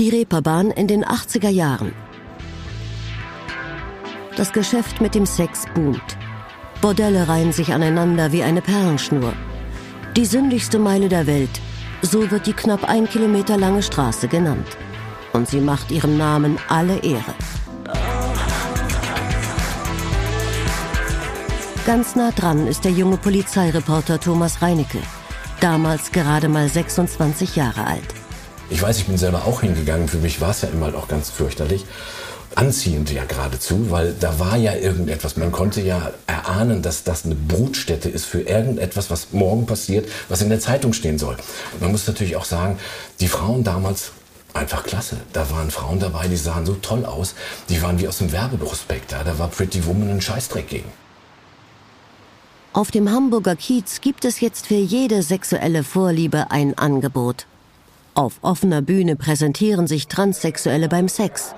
Die Reeperbahn in den 80er Jahren. Das Geschäft mit dem Sex boomt. Bordelle reihen sich aneinander wie eine Perlenschnur. Die sündigste Meile der Welt, so wird die knapp ein Kilometer lange Straße genannt. Und sie macht ihrem Namen alle Ehre. Ganz nah dran ist der junge Polizeireporter Thomas Reinecke, damals gerade mal 26 Jahre alt. Ich weiß, ich bin selber auch hingegangen. Für mich war es ja immer auch ganz fürchterlich. Anziehend ja geradezu, weil da war ja irgendetwas. Man konnte ja erahnen, dass das eine Brutstätte ist für irgendetwas, was morgen passiert, was in der Zeitung stehen soll. Man muss natürlich auch sagen, die Frauen damals einfach klasse. Da waren Frauen dabei, die sahen so toll aus. Die waren wie aus dem Werbeprospekt. Da war Pretty Woman ein Scheißdreck gegen. Auf dem Hamburger Kiez gibt es jetzt für jede sexuelle Vorliebe ein Angebot. Auf offener Bühne präsentieren sich Transsexuelle beim Sex.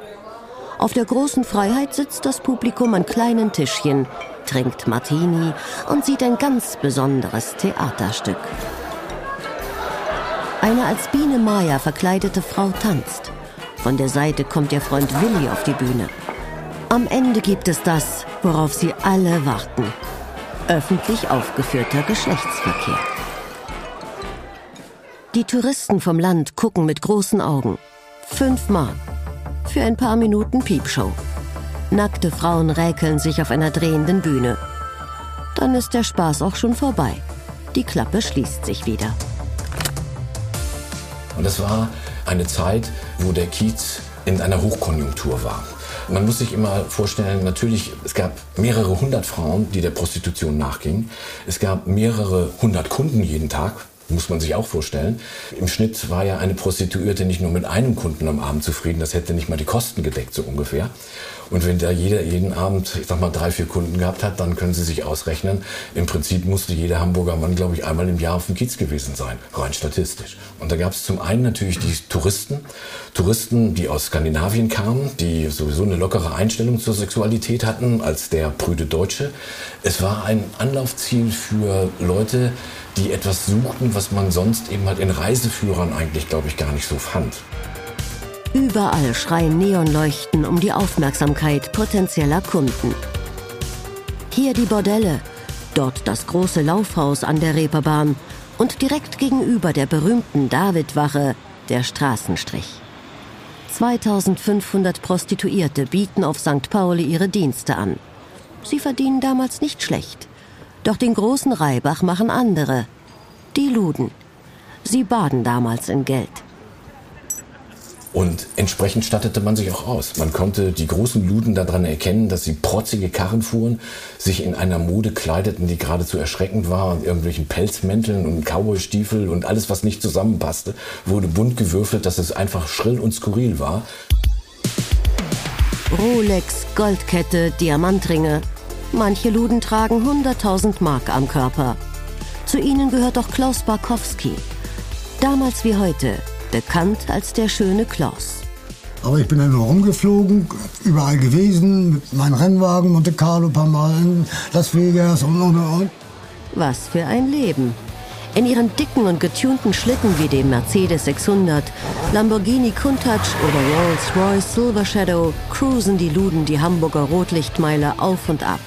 Auf der großen Freiheit sitzt das Publikum an kleinen Tischchen, trinkt Martini und sieht ein ganz besonderes Theaterstück. Eine als Biene Maya verkleidete Frau tanzt. Von der Seite kommt ihr Freund Willi auf die Bühne. Am Ende gibt es das, worauf sie alle warten öffentlich aufgeführter Geschlechtsverkehr. Die Touristen vom Land gucken mit großen Augen. Fünf Mark. Für ein paar Minuten Piepshow. Nackte Frauen räkeln sich auf einer drehenden Bühne. Dann ist der Spaß auch schon vorbei. Die Klappe schließt sich wieder. Und es war eine Zeit, wo der Kiez in einer Hochkonjunktur war. Man muss sich immer vorstellen, natürlich, es gab mehrere hundert Frauen, die der Prostitution nachgingen. Es gab mehrere hundert Kunden jeden Tag, muss man sich auch vorstellen. Im Schnitt war ja eine Prostituierte nicht nur mit einem Kunden am Abend zufrieden, das hätte nicht mal die Kosten gedeckt, so ungefähr. Und wenn da jeder jeden Abend, ich sag mal, drei, vier Kunden gehabt hat, dann können Sie sich ausrechnen, im Prinzip musste jeder Hamburger Mann, glaube ich, einmal im Jahr auf dem Kiez gewesen sein, rein statistisch. Und da gab es zum einen natürlich die Touristen, Touristen, die aus Skandinavien kamen, die sowieso eine lockere Einstellung zur Sexualität hatten, als der prüde Deutsche. Es war ein Anlaufziel für Leute, die etwas suchten, was man sonst eben halt in Reiseführern eigentlich, glaube ich, gar nicht so fand. Überall schreien Neonleuchten um die Aufmerksamkeit potenzieller Kunden. Hier die Bordelle, dort das große Laufhaus an der Reeperbahn und direkt gegenüber der berühmten Davidwache der Straßenstrich. 2500 Prostituierte bieten auf St. Pauli ihre Dienste an. Sie verdienen damals nicht schlecht. Doch den großen Reibach machen andere. Die Luden. Sie baden damals in Geld. Und entsprechend stattete man sich auch aus. Man konnte die großen Luden daran erkennen, dass sie protzige Karren fuhren, sich in einer Mode kleideten, die geradezu erschreckend war, und irgendwelchen Pelzmänteln und Cowboystiefel und alles, was nicht zusammenpasste, wurde bunt gewürfelt, dass es einfach schrill und skurril war. Rolex, Goldkette, Diamantringe. Manche Luden tragen 100.000 Mark am Körper. Zu ihnen gehört auch Klaus Barkowski. Damals wie heute bekannt als der schöne Klaus. Aber ich bin dann nur rumgeflogen, überall gewesen, mit meinem Rennwagen, Monte Carlo, ein paar Mal in Las Vegas und und und. Was für ein Leben. In ihren dicken und getunten Schlitten wie dem Mercedes 600, Lamborghini Countach oder Rolls-Royce Silver Shadow cruisen die Luden die Hamburger Rotlichtmeile auf und ab.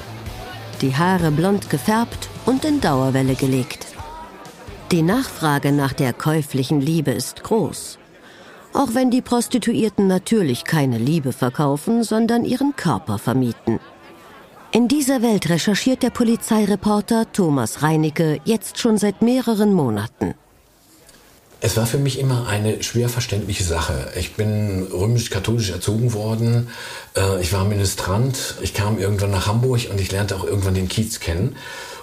Die Haare blond gefärbt und in Dauerwelle gelegt. Die Nachfrage nach der käuflichen Liebe ist groß. Auch wenn die Prostituierten natürlich keine Liebe verkaufen, sondern ihren Körper vermieten. In dieser Welt recherchiert der Polizeireporter Thomas Reinecke jetzt schon seit mehreren Monaten. Es war für mich immer eine schwer verständliche Sache. Ich bin römisch-katholisch erzogen worden. Äh, ich war Ministrant. Ich kam irgendwann nach Hamburg und ich lernte auch irgendwann den Kiez kennen.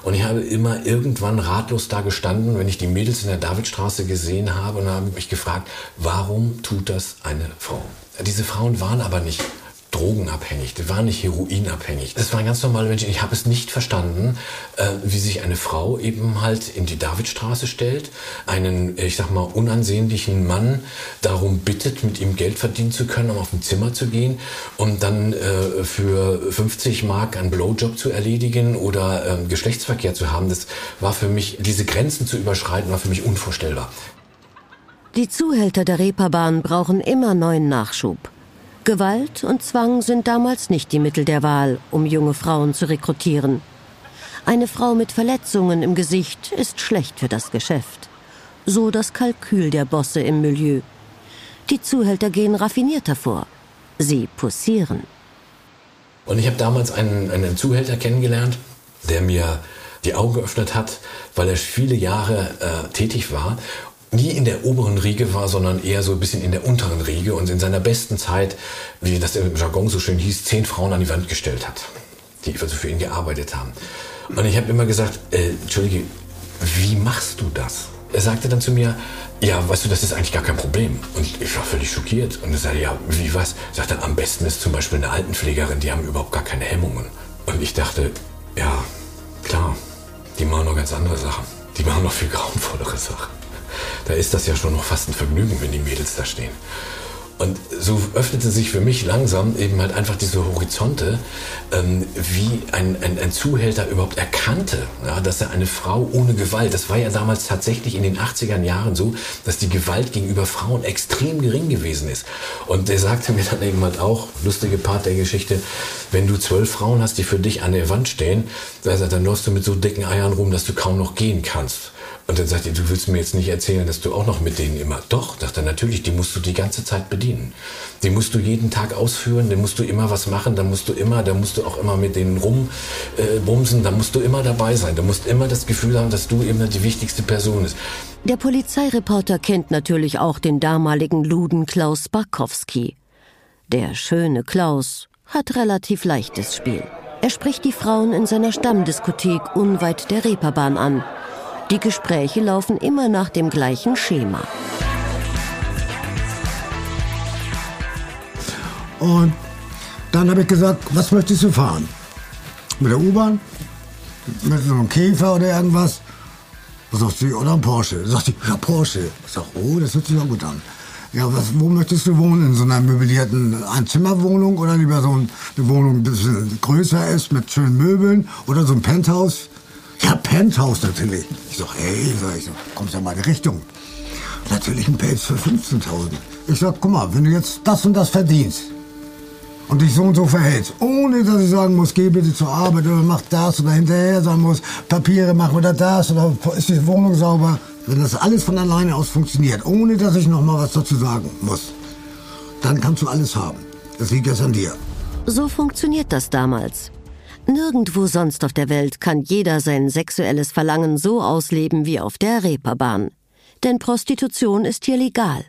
Und ich habe immer irgendwann ratlos da gestanden, wenn ich die Mädels in der Davidstraße gesehen habe und habe mich gefragt, warum tut das eine Frau? Diese Frauen waren aber nicht drogenabhängig, die waren nicht heroinabhängig. Das waren ganz normale Menschen. Ich habe es nicht verstanden, äh, wie sich eine Frau eben halt in die Davidstraße stellt, einen, ich sag mal, unansehnlichen Mann darum bittet, mit ihm Geld verdienen zu können, um auf ein Zimmer zu gehen und dann äh, für 50 Mark einen Blowjob zu erledigen oder äh, Geschlechtsverkehr zu haben. Das war für mich, diese Grenzen zu überschreiten, war für mich unvorstellbar. Die Zuhälter der Reeperbahn brauchen immer neuen Nachschub. Gewalt und Zwang sind damals nicht die Mittel der Wahl, um junge Frauen zu rekrutieren. Eine Frau mit Verletzungen im Gesicht ist schlecht für das Geschäft. So das Kalkül der Bosse im Milieu. Die Zuhälter gehen raffinierter vor. Sie posieren. Und ich habe damals einen, einen Zuhälter kennengelernt, der mir die Augen geöffnet hat, weil er viele Jahre äh, tätig war nie in der oberen Riege war, sondern eher so ein bisschen in der unteren Riege und in seiner besten Zeit, wie das im Jargon so schön hieß, zehn Frauen an die Wand gestellt hat, die also für ihn gearbeitet haben. Und ich habe immer gesagt, äh, Entschuldige, wie machst du das? Er sagte dann zu mir, ja, weißt du, das ist eigentlich gar kein Problem. Und ich war völlig schockiert. Und er sagte, ja, wie was? Er sagte, am besten ist zum Beispiel eine Altenpflegerin, die haben überhaupt gar keine Hemmungen. Und ich dachte, ja, klar, die machen noch ganz andere Sachen. Die machen noch viel grauenvollere Sachen da ist das ja schon noch fast ein Vergnügen, wenn die Mädels da stehen. Und so öffnete sich für mich langsam eben halt einfach diese Horizonte, ähm, wie ein, ein, ein, Zuhälter überhaupt erkannte, ja, dass er eine Frau ohne Gewalt, das war ja damals tatsächlich in den 80er Jahren so, dass die Gewalt gegenüber Frauen extrem gering gewesen ist. Und er sagte mir dann eben halt auch, lustige Part der Geschichte, wenn du zwölf Frauen hast, die für dich an der Wand stehen, dann läufst du mit so dicken Eiern rum, dass du kaum noch gehen kannst. Und dann sagt er, du willst mir jetzt nicht erzählen, dass du auch noch mit denen immer. Doch, sagt er, natürlich, die musst du die ganze Zeit bedienen. Die musst du jeden Tag ausführen, dann musst du immer was machen, dann musst du immer, dann musst du auch immer mit denen rumbumsen, äh, dann musst du immer dabei sein. Du musst immer das Gefühl haben, dass du immer die wichtigste Person bist. Der Polizeireporter kennt natürlich auch den damaligen Luden Klaus Barkowski. Der schöne Klaus hat relativ leichtes Spiel. Er spricht die Frauen in seiner Stammdiskothek unweit der Reeperbahn an die Gespräche laufen immer nach dem gleichen Schema. Und dann habe ich gesagt, was möchtest du fahren? Mit der U-Bahn? Mit so einem Käfer oder irgendwas? Sagt sie, oder ein Porsche? Sagt sie, ja, Porsche. Ich sag, oh, das hört sich auch gut an. Ja, was, wo möchtest du wohnen? In so einer möblierten Einzimmerwohnung oder lieber so eine Wohnung, die ein bisschen größer ist, mit schönen Möbeln oder so ein Penthouse? Ja, Penthouse natürlich. Ich sag, hey, sag ich, kommst ja in meine Richtung. Natürlich ein Pelz für 15.000. Ich sag, guck mal, wenn du jetzt das und das verdienst und dich so und so verhältst, ohne dass ich sagen muss, geh bitte zur Arbeit oder mach das oder hinterher sagen muss, Papiere machen oder das oder ist die Wohnung sauber, wenn das alles von alleine aus funktioniert, ohne dass ich noch mal was dazu sagen muss, dann kannst du alles haben. Das liegt jetzt an dir. So funktioniert das damals. Nirgendwo sonst auf der Welt kann jeder sein sexuelles Verlangen so ausleben wie auf der Reeperbahn. Denn Prostitution ist hier legal.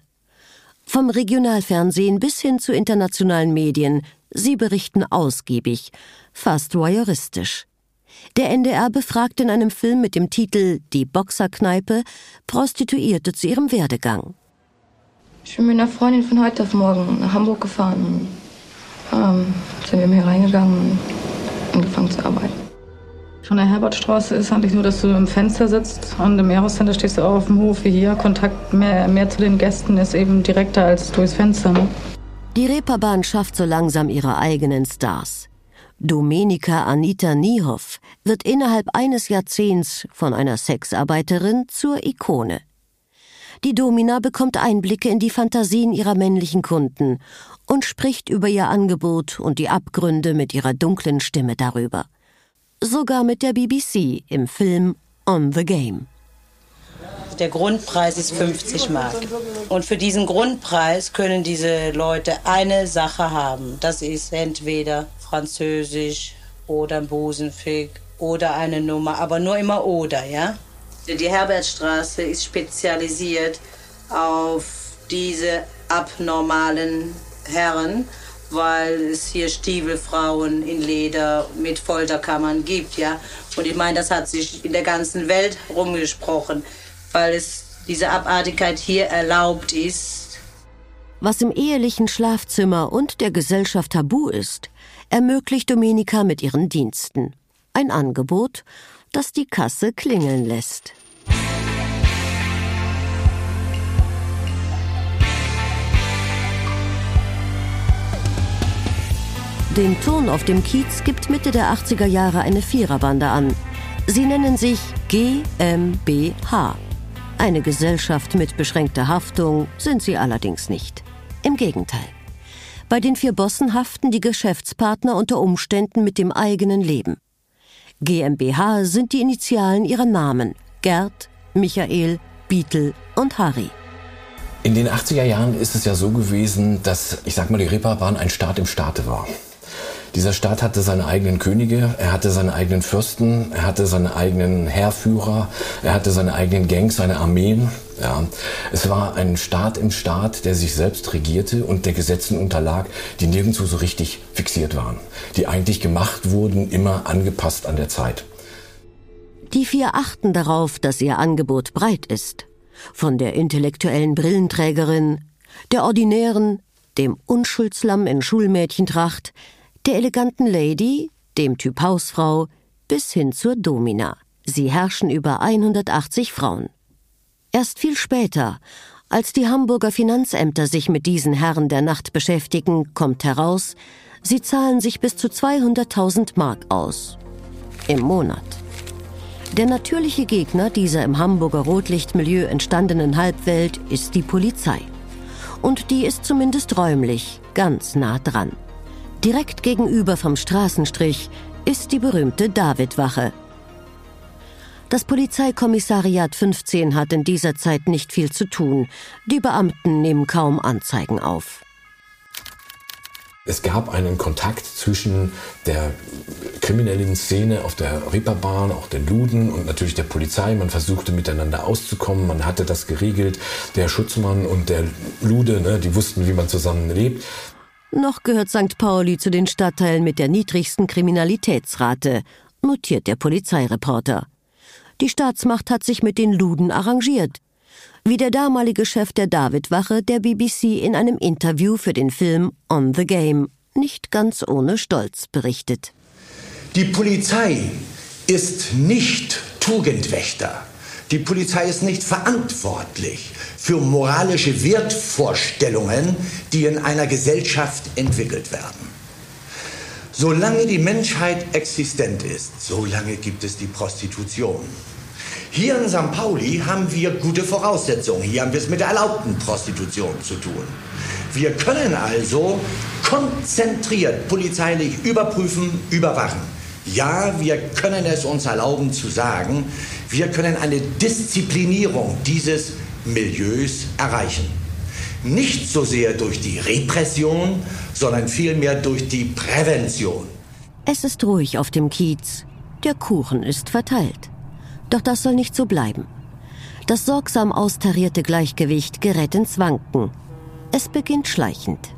Vom Regionalfernsehen bis hin zu internationalen Medien, sie berichten ausgiebig, fast voyeuristisch. Der NDR befragt in einem Film mit dem Titel Die Boxerkneipe Prostituierte zu ihrem Werdegang. Ich bin mit einer Freundin von heute auf morgen nach Hamburg gefahren. Ähm, sind wir hier reingegangen angefangen zu arbeiten. Von der Herbertstraße ist eigentlich nur, dass du im Fenster sitzt und im Aerocenter stehst du auch auf dem Hof wie hier. Kontakt mehr, mehr zu den Gästen ist eben direkter als durchs Fenster. Ne? Die Reeperbahn schafft so langsam ihre eigenen Stars. Domenica Anita Niehoff wird innerhalb eines Jahrzehnts von einer Sexarbeiterin zur Ikone. Die Domina bekommt Einblicke in die Fantasien ihrer männlichen Kunden und spricht über ihr Angebot und die Abgründe mit ihrer dunklen Stimme darüber. Sogar mit der BBC im Film On the Game. Der Grundpreis ist 50 Mark. Und für diesen Grundpreis können diese Leute eine Sache haben. Das ist entweder Französisch oder ein Busenfick oder eine Nummer, aber nur immer oder, ja? Die Herbertstraße ist spezialisiert auf diese abnormalen Herren, weil es hier Stiefelfrauen in Leder mit Folterkammern gibt, ja. Und ich meine, das hat sich in der ganzen Welt rumgesprochen, weil es diese Abartigkeit hier erlaubt ist. Was im ehelichen Schlafzimmer und der Gesellschaft tabu ist, ermöglicht Domenica mit ihren Diensten. Ein Angebot, das die Kasse klingeln lässt. Den Ton auf dem Kiez gibt Mitte der 80er Jahre eine Viererbande an. Sie nennen sich GmbH. Eine Gesellschaft mit beschränkter Haftung sind sie allerdings nicht. Im Gegenteil. Bei den vier Bossen haften die Geschäftspartner unter Umständen mit dem eigenen Leben. GmbH sind die Initialen ihrer Namen Gerd, Michael, Beetle und Harry. In den 80er Jahren ist es ja so gewesen, dass, ich sag mal, die Reeperbahn ein Staat im Staate war. Dieser Staat hatte seine eigenen Könige, er hatte seine eigenen Fürsten, er hatte seine eigenen Heerführer, er hatte seine eigenen Gangs, seine Armeen. Ja. Es war ein Staat im Staat, der sich selbst regierte und der Gesetzen unterlag, die nirgendwo so richtig fixiert waren, die eigentlich gemacht wurden, immer angepasst an der Zeit. Die vier achten darauf, dass ihr Angebot breit ist. Von der intellektuellen Brillenträgerin, der ordinären, dem Unschuldslamm in Schulmädchentracht, der eleganten Lady, dem Typ Hausfrau, bis hin zur Domina. Sie herrschen über 180 Frauen. Erst viel später, als die Hamburger Finanzämter sich mit diesen Herren der Nacht beschäftigen, kommt heraus, sie zahlen sich bis zu 200.000 Mark aus. Im Monat. Der natürliche Gegner dieser im Hamburger Rotlichtmilieu entstandenen Halbwelt ist die Polizei. Und die ist zumindest räumlich ganz nah dran. Direkt gegenüber vom Straßenstrich ist die berühmte Davidwache. Das Polizeikommissariat 15 hat in dieser Zeit nicht viel zu tun. Die Beamten nehmen kaum Anzeigen auf. Es gab einen Kontakt zwischen der kriminellen Szene auf der Reeperbahn, auch den Luden und natürlich der Polizei. Man versuchte miteinander auszukommen, man hatte das geregelt. Der Schutzmann und der Lude, ne, die wussten, wie man zusammen lebt. Noch gehört St. Pauli zu den Stadtteilen mit der niedrigsten Kriminalitätsrate, notiert der Polizeireporter. Die Staatsmacht hat sich mit den Luden arrangiert wie der damalige Chef der Davidwache der BBC in einem Interview für den Film On the Game nicht ganz ohne Stolz berichtet. Die Polizei ist nicht Tugendwächter. Die Polizei ist nicht verantwortlich für moralische Wertvorstellungen, die in einer Gesellschaft entwickelt werden. Solange die Menschheit existent ist, solange gibt es die Prostitution. Hier in St. Pauli haben wir gute Voraussetzungen. Hier haben wir es mit der erlaubten Prostitution zu tun. Wir können also konzentriert polizeilich überprüfen, überwachen. Ja, wir können es uns erlauben zu sagen, wir können eine Disziplinierung dieses Milieus erreichen. Nicht so sehr durch die Repression, sondern vielmehr durch die Prävention. Es ist ruhig auf dem Kiez. Der Kuchen ist verteilt. Doch das soll nicht so bleiben. Das sorgsam austarierte Gleichgewicht gerät ins Wanken. Es beginnt schleichend.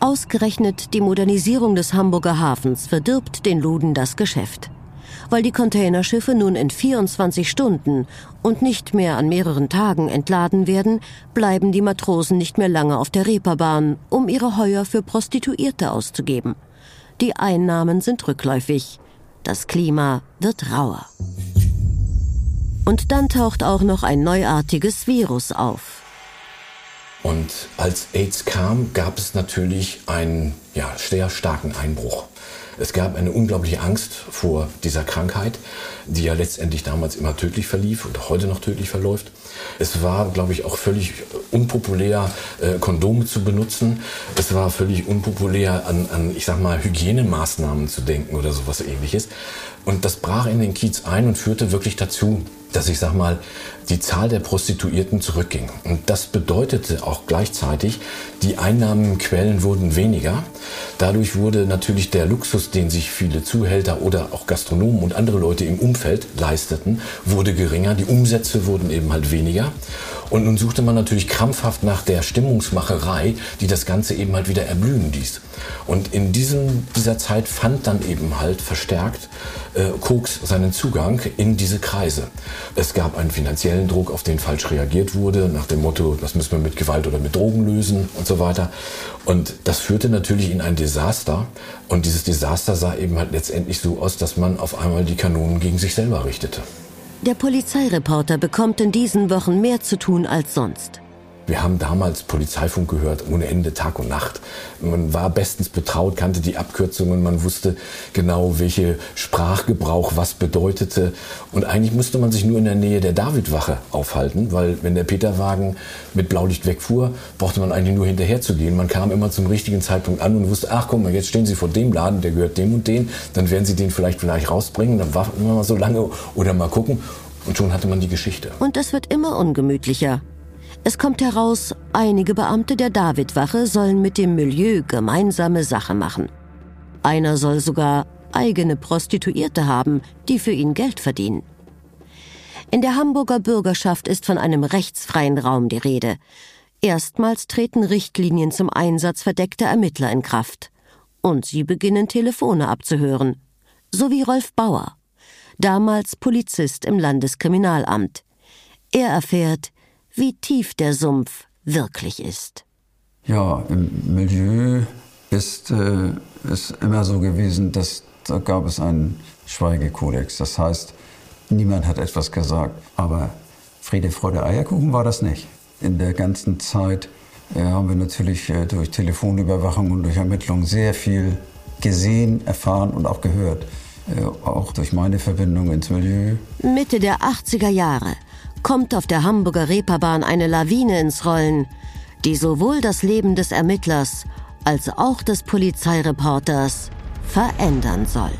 Ausgerechnet die Modernisierung des Hamburger Hafens verdirbt den Luden das Geschäft. Weil die Containerschiffe nun in 24 Stunden und nicht mehr an mehreren Tagen entladen werden, bleiben die Matrosen nicht mehr lange auf der Reeperbahn, um ihre Heuer für Prostituierte auszugeben. Die Einnahmen sind rückläufig. Das Klima wird rauer. Und dann taucht auch noch ein neuartiges Virus auf. Und als AIDS kam, gab es natürlich einen ja, sehr starken Einbruch. Es gab eine unglaubliche Angst vor dieser Krankheit, die ja letztendlich damals immer tödlich verlief und heute noch tödlich verläuft. Es war, glaube ich, auch völlig unpopulär, äh, Kondome zu benutzen. Es war völlig unpopulär, an, an, ich sag mal, Hygienemaßnahmen zu denken oder sowas ähnliches. Und das brach in den Kiez ein und führte wirklich dazu, dass ich sag mal, die Zahl der Prostituierten zurückging. Und das bedeutete auch gleichzeitig, die Einnahmenquellen wurden weniger. Dadurch wurde natürlich der Luxus, den sich viele Zuhälter oder auch Gastronomen und andere Leute im Umfeld leisteten, wurde geringer. Die Umsätze wurden eben halt weniger. Und nun suchte man natürlich krampfhaft nach der Stimmungsmacherei, die das Ganze eben halt wieder erblühen ließ. Und in diesem, dieser Zeit fand dann eben halt verstärkt äh, Koks seinen Zugang in diese Kreise. Es gab einen finanziellen Druck, auf den falsch reagiert wurde, nach dem Motto, das müssen wir mit Gewalt oder mit Drogen lösen und so weiter. Und das führte natürlich in ein Desaster. Und dieses Desaster sah eben halt letztendlich so aus, dass man auf einmal die Kanonen gegen sich selber richtete. Der Polizeireporter bekommt in diesen Wochen mehr zu tun als sonst. Wir haben damals Polizeifunk gehört, ohne Ende, Tag und Nacht. Man war bestens betraut, kannte die Abkürzungen, man wusste genau, welche Sprachgebrauch was bedeutete. Und eigentlich musste man sich nur in der Nähe der Davidwache aufhalten, weil wenn der Peterwagen mit Blaulicht wegfuhr, brauchte man eigentlich nur hinterher zu gehen. Man kam immer zum richtigen Zeitpunkt an und wusste, ach guck mal, jetzt stehen Sie vor dem Laden, der gehört dem und dem, dann werden Sie den vielleicht vielleicht rausbringen, dann warten wir mal so lange oder mal gucken. Und schon hatte man die Geschichte. Und es wird immer ungemütlicher. Es kommt heraus, einige Beamte der Davidwache sollen mit dem Milieu gemeinsame Sache machen. Einer soll sogar eigene Prostituierte haben, die für ihn Geld verdienen. In der Hamburger Bürgerschaft ist von einem rechtsfreien Raum die Rede. Erstmals treten Richtlinien zum Einsatz verdeckter Ermittler in Kraft. Und sie beginnen Telefone abzuhören. So wie Rolf Bauer, damals Polizist im Landeskriminalamt. Er erfährt, wie tief der Sumpf wirklich ist. Ja, im Milieu ist äh, es immer so gewesen, dass da gab es einen Schweigekodex. Das heißt, niemand hat etwas gesagt. Aber Friede, Freude, Eierkuchen war das nicht. In der ganzen Zeit äh, haben wir natürlich äh, durch Telefonüberwachung und durch Ermittlungen sehr viel gesehen, erfahren und auch gehört. Äh, auch durch meine Verbindung ins Milieu. Mitte der 80er Jahre kommt auf der Hamburger Reeperbahn eine Lawine ins Rollen, die sowohl das Leben des Ermittlers als auch des Polizeireporters verändern soll.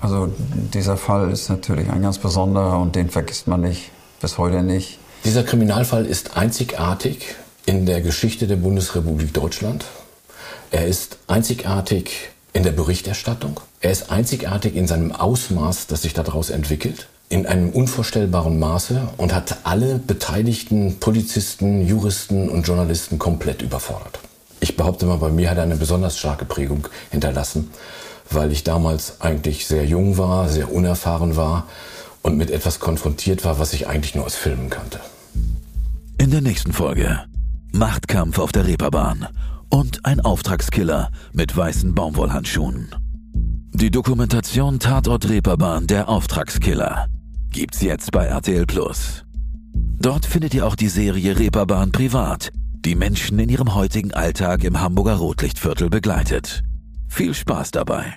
Also dieser Fall ist natürlich ein ganz besonderer und den vergisst man nicht, bis heute nicht. Dieser Kriminalfall ist einzigartig in der Geschichte der Bundesrepublik Deutschland. Er ist einzigartig in der Berichterstattung. Er ist einzigartig in seinem Ausmaß, das sich daraus entwickelt in einem unvorstellbaren Maße und hat alle beteiligten Polizisten, Juristen und Journalisten komplett überfordert. Ich behaupte mal, bei mir hat er eine besonders starke Prägung hinterlassen, weil ich damals eigentlich sehr jung war, sehr unerfahren war und mit etwas konfrontiert war, was ich eigentlich nur aus Filmen kannte. In der nächsten Folge Machtkampf auf der Reeperbahn und ein Auftragskiller mit weißen Baumwollhandschuhen. Die Dokumentation Tatort Reeperbahn, der Auftragskiller gibt's jetzt bei RTL Plus. Dort findet ihr auch die Serie Reeperbahn Privat, die Menschen in ihrem heutigen Alltag im Hamburger Rotlichtviertel begleitet. Viel Spaß dabei.